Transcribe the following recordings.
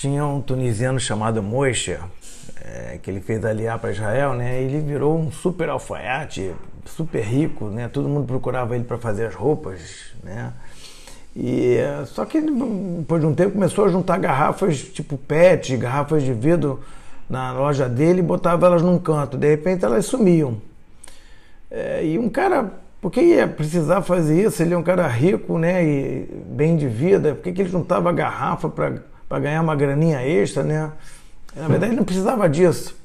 tinha um tunisiano chamado Moishe, é, que ele fez aliar para Israel, né? Ele virou um super alfaiate, super rico, né? Todo mundo procurava ele para fazer as roupas, né? E só que depois de um tempo começou a juntar garrafas tipo PET, garrafas de vidro na loja dele e botava elas num canto. De repente elas sumiam. É, e um cara, por que ia precisar fazer isso? Ele é um cara rico, né? E bem de vida. Por que, que ele juntava garrafa para ganhar uma graninha extra, né? Na verdade, ele não precisava disso.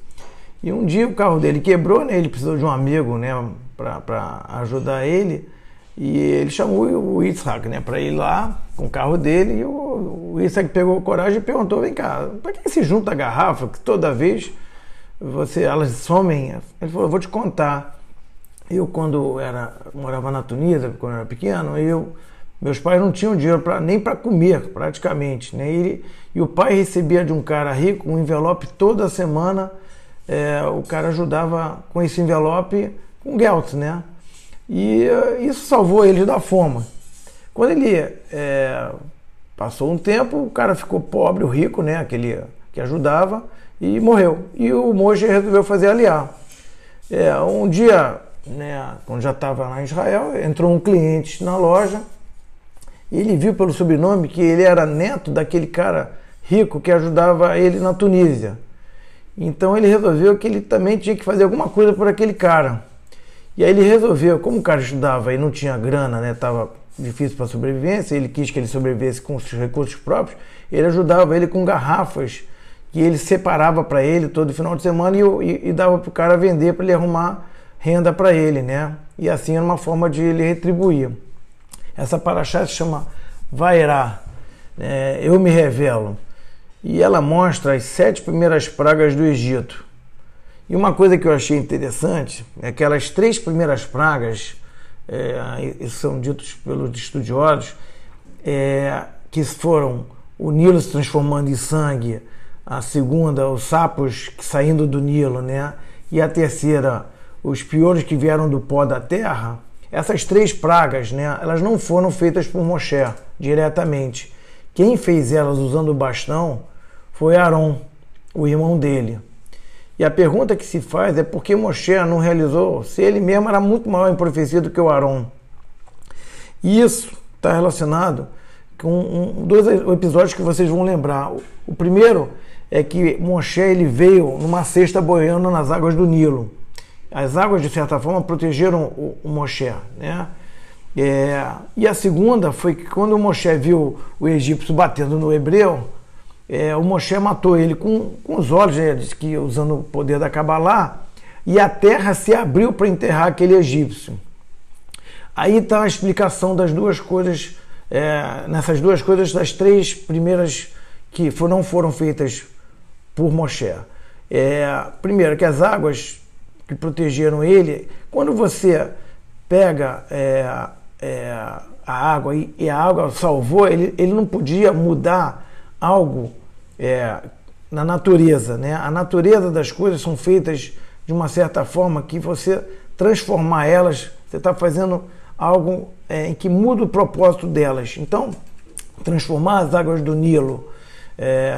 E um dia o carro dele quebrou, né? Ele precisou de um amigo, né? Para ajudar ele. E ele chamou o Isaac, né, para ir lá com o carro dele. E o, o Isaac pegou coragem e perguntou: vem cá, para que se junta a garrafa que toda vez você elas somem? Ele falou: vou te contar. Eu, quando era, morava na Tunísia, quando era pequeno, eu, meus pais não tinham dinheiro pra, nem para comer, praticamente. Né? E, e, o pai recebia de um cara rico um envelope toda semana. É, o cara ajudava com esse envelope com gelt, né? E eh, isso salvou eles da fome. Quando ele é, passou um tempo, o cara ficou pobre, o rico, né, aquele que ajudava, e morreu. E o Moshe resolveu fazer aliar. É, um dia, né, quando já estava lá em Israel, entrou um cliente na loja ele viu pelo sobrenome que ele era neto daquele cara rico que ajudava ele na Tunísia. Então ele resolveu que ele também tinha que fazer alguma coisa por aquele cara. E aí ele resolveu, como o cara estudava e não tinha grana, né, tava difícil para sobrevivência, ele quis que ele sobrevivesse com os recursos próprios, ele ajudava ele com garrafas que ele separava para ele todo final de semana e, e, e dava para o cara vender para ele arrumar renda para ele, né? E assim era uma forma de ele retribuir. Essa paraxá se chama Vairá, é, eu me revelo. E ela mostra as sete primeiras pragas do Egito. E uma coisa que eu achei interessante é que aquelas três primeiras pragas, é, são ditos pelos estudiosos, é, que foram o Nilo se transformando em sangue, a segunda, os sapos saindo do Nilo, né? E a terceira, os piores que vieram do pó da terra. Essas três pragas, né? Elas não foram feitas por Moshe diretamente. Quem fez elas usando o bastão foi Aaron, o irmão dele. E a pergunta que se faz é por que Moshe não realizou, se ele mesmo era muito maior em profecia do que o Arão. E isso está relacionado com um, dois episódios que vocês vão lembrar. O primeiro é que Moshe ele veio numa cesta boiando nas águas do Nilo. As águas, de certa forma, protegeram o, Moshe. Né? É, e a segunda foi que quando o Moshe viu o egípcio batendo no hebreu, é, o Moshe matou ele com, com os olhos, né, que usando o poder da Kabbalah, e a terra se abriu para enterrar aquele egípcio. Aí está a explicação das duas coisas, é, nessas duas coisas, das três primeiras que não foram feitas por Moshe. É, primeiro, que as águas que protegeram ele, quando você pega é, é, a água e, e, a água salvou, ele, ele não podia mudar algo é, na natureza. Né? A natureza das coisas são feitas de uma certa forma que você transformar elas, você está fazendo algo é, em que muda o propósito delas. Então, transformar as águas do Nilo, é,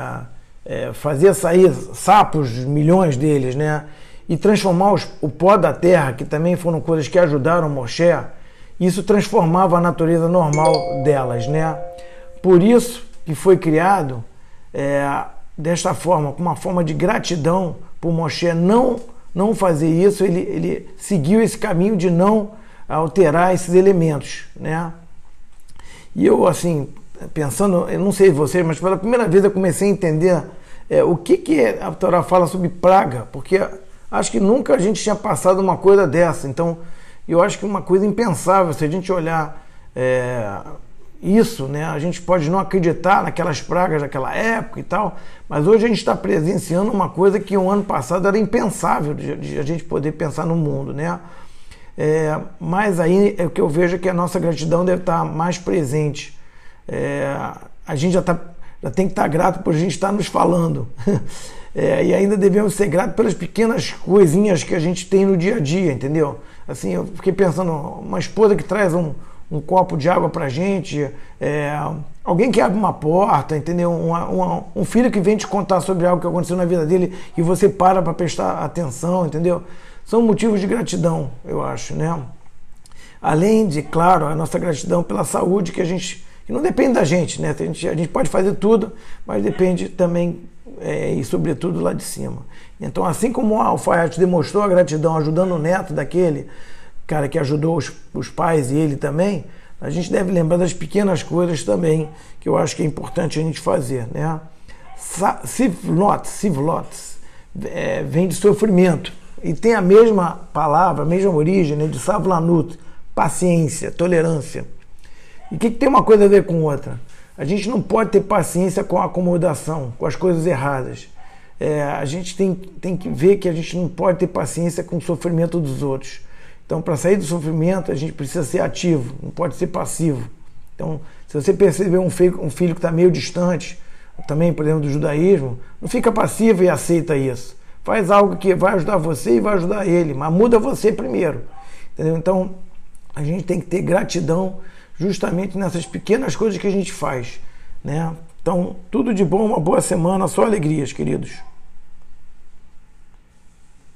é, fazer sair sapos, milhões deles, né? E transformar os, o pó da terra, que também foram coisas que ajudaram Moshe, isso transformava a natureza normal delas. Né? Por isso, que foi criado é, desta forma, com uma forma de gratidão por Moshe não, não fazer isso, ele, ele seguiu esse caminho de não alterar esses elementos. Né? E eu, assim, pensando, eu não sei vocês, mas pela primeira vez eu comecei a entender é, o que, que a Torá fala sobre praga, porque acho que nunca a gente tinha passado uma coisa dessa. Então, eu acho que uma coisa impensável, se a gente olhar é, isso, né? A gente pode não acreditar naquelas pragas daquela época e tal, mas hoje a gente está presenciando uma coisa que um ano passado era impensável de, de a gente poder pensar no mundo, né? É, mas aí é o que eu vejo é que a nossa gratidão deve estar mais presente. É, a gente já, tá, tem que estar grato por a gente estar nos falando. É, e ainda devemos ser gratos pelas pequenas coisinhas que a gente tem no dia a dia, entendeu? Assim, eu fiquei pensando, uma esposa que traz um, um copo de água para gente, é, Alguém que abre uma porta, entendeu? um filho que vem te contar sobre algo que aconteceu na vida dele e você para para prestar atenção, entendeu? São motivos de gratidão, eu acho, né? Além de, claro, a nossa gratidão pela saúde que a gente não depende da gente, né? A gente, a gente pode fazer tudo, mas depende também é, e sobretudo lá de cima. Então, assim como o alfaiate demonstrou a gratidão ajudando o neto daquele cara que ajudou os, os pais e ele também, a gente deve lembrar das pequenas coisas também, que eu acho que é importante a gente fazer, né? Sivlot, sivlot, é, vem de sofrimento e tem a mesma palavra, a mesma origem né, de savlanut, paciência, tolerância. E o que, que tem uma coisa a ver com outra? A gente não pode ter paciência com a acomodação, com as coisas erradas. É, a gente tem, tem que ver que a gente não pode ter paciência com o sofrimento dos outros. Então, para sair do sofrimento, a gente precisa ser ativo, não pode ser passivo. Então, se você perceber um filho, um filho que está meio distante, também, por exemplo, do judaísmo, não fica passivo e aceita isso. Faz algo que vai ajudar você e vai ajudar ele, mas muda você primeiro. Entendeu? Então, a gente tem que ter gratidão justamente nessas pequenas coisas que a gente faz. Né? Então, tudo de bom, uma boa semana, só alegrias, queridos.